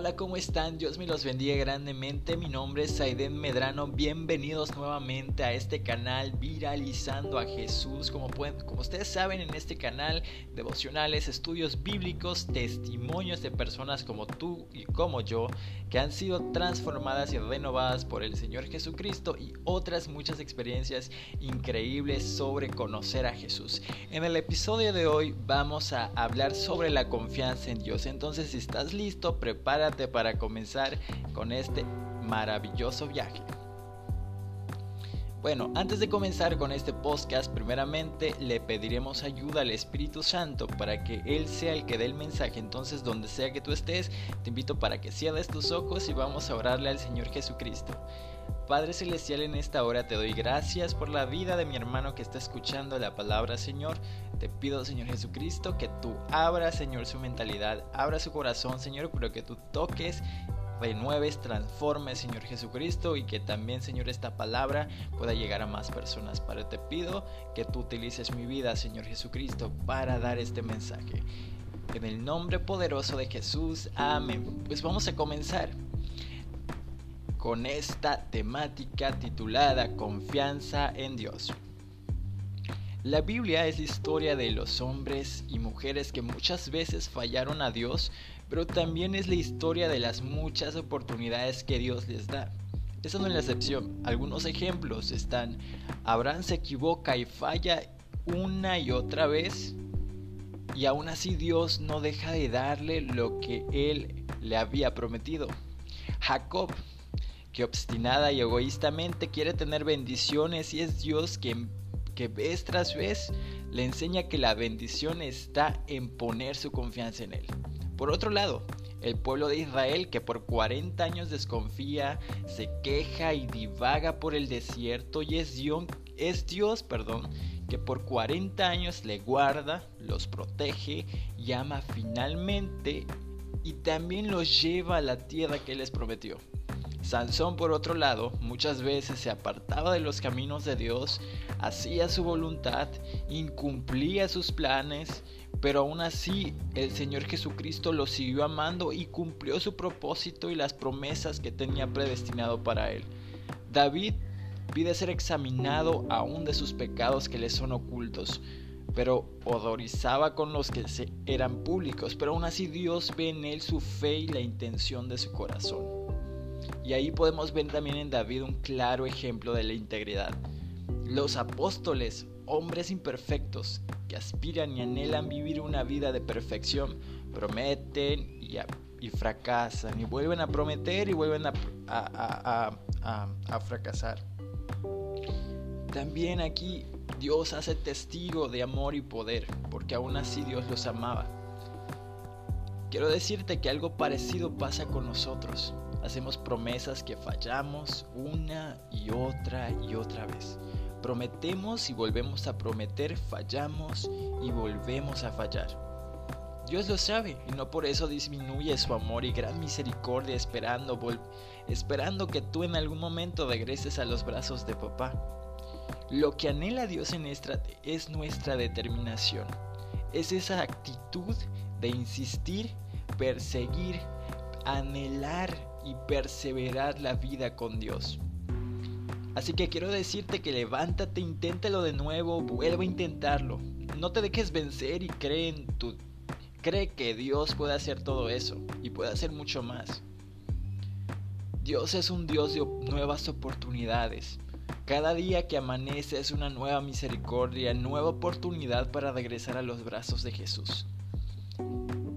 Hola, ¿cómo están? Dios me los bendiga grandemente. Mi nombre es Saiden Medrano. Bienvenidos nuevamente a este canal Viralizando a Jesús. Como, pueden, como ustedes saben, en este canal, devocionales, estudios bíblicos, testimonios de personas como tú y como yo que han sido transformadas y renovadas por el Señor Jesucristo y otras muchas experiencias increíbles sobre conocer a Jesús. En el episodio de hoy vamos a hablar sobre la confianza en Dios. Entonces, si estás listo, prepárate para comenzar con este maravilloso viaje. Bueno, antes de comenzar con este podcast, primeramente le pediremos ayuda al Espíritu Santo para que Él sea el que dé el mensaje. Entonces, donde sea que tú estés, te invito para que cierres tus ojos y vamos a orarle al Señor Jesucristo. Padre Celestial, en esta hora te doy gracias por la vida de mi hermano que está escuchando la palabra, Señor. Te pido, Señor Jesucristo, que tú abras, Señor, su mentalidad, abra su corazón, Señor, pero que tú toques renueves, transformes, Señor Jesucristo, y que también, Señor, esta palabra pueda llegar a más personas. Padre, te pido que tú utilices mi vida, Señor Jesucristo, para dar este mensaje. En el nombre poderoso de Jesús, amén. Pues vamos a comenzar con esta temática titulada Confianza en Dios. La Biblia es la historia de los hombres y mujeres que muchas veces fallaron a Dios, pero también es la historia de las muchas oportunidades que Dios les da. Esa no es la excepción. Algunos ejemplos están, Abraham se equivoca y falla una y otra vez, y aún así Dios no deja de darle lo que él le había prometido. Jacob, que obstinada y egoístamente quiere tener bendiciones y es Dios quien que vez tras vez le enseña que la bendición está en poner su confianza en Él. Por otro lado, el pueblo de Israel que por 40 años desconfía, se queja y divaga por el desierto y es Dios, es Dios perdón, que por 40 años le guarda, los protege y ama finalmente y también los lleva a la tierra que les prometió. Sansón, por otro lado, muchas veces se apartaba de los caminos de Dios, hacía su voluntad, incumplía sus planes, pero aún así el Señor Jesucristo lo siguió amando y cumplió su propósito y las promesas que tenía predestinado para él. David pide ser examinado aún de sus pecados que le son ocultos, pero odorizaba con los que eran públicos, pero aún así Dios ve en él su fe y la intención de su corazón. Y ahí podemos ver también en David un claro ejemplo de la integridad. Los apóstoles, hombres imperfectos, que aspiran y anhelan vivir una vida de perfección, prometen y, fracasan, y vuelven a prometer y vuelven a, a fracasar. También aquí Dios hace testigo de amor y poder, porque aún así Dios los amaba. Quiero decirte que algo parecido pasa con nosotros. Hacemos promesas que fallamos una y otra y otra vez. Prometemos y volvemos a prometer, fallamos y volvemos a fallar. Dios lo sabe y no por eso disminuye su amor y gran misericordia esperando, esperando que tú en algún momento regreses a los brazos de papá. Lo que anhela Dios en esta es nuestra determinación. Es esa actitud de insistir, perseguir, anhelar y perseverar la vida con Dios. Así que quiero decirte que levántate, inténtalo de nuevo, vuelve a intentarlo. No te dejes vencer y cree en tu cree que Dios puede hacer todo eso y puede hacer mucho más. Dios es un Dios de nuevas oportunidades. Cada día que amanece es una nueva misericordia, nueva oportunidad para regresar a los brazos de Jesús.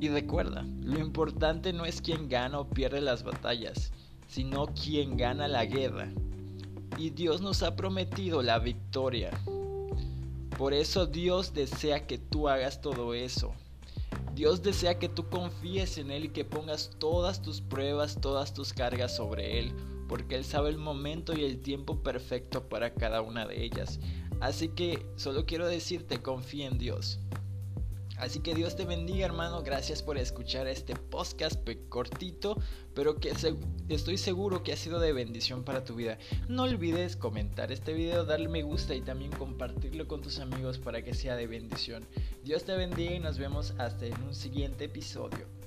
Y recuerda, lo importante no es quién gana o pierde las batallas, sino quién gana la guerra. Y Dios nos ha prometido la victoria. Por eso Dios desea que tú hagas todo eso. Dios desea que tú confíes en Él y que pongas todas tus pruebas, todas tus cargas sobre Él, porque Él sabe el momento y el tiempo perfecto para cada una de ellas. Así que solo quiero decirte, confía en Dios. Así que Dios te bendiga hermano, gracias por escuchar este podcast cortito, pero que estoy seguro que ha sido de bendición para tu vida. No olvides comentar este video, darle me gusta y también compartirlo con tus amigos para que sea de bendición. Dios te bendiga y nos vemos hasta en un siguiente episodio.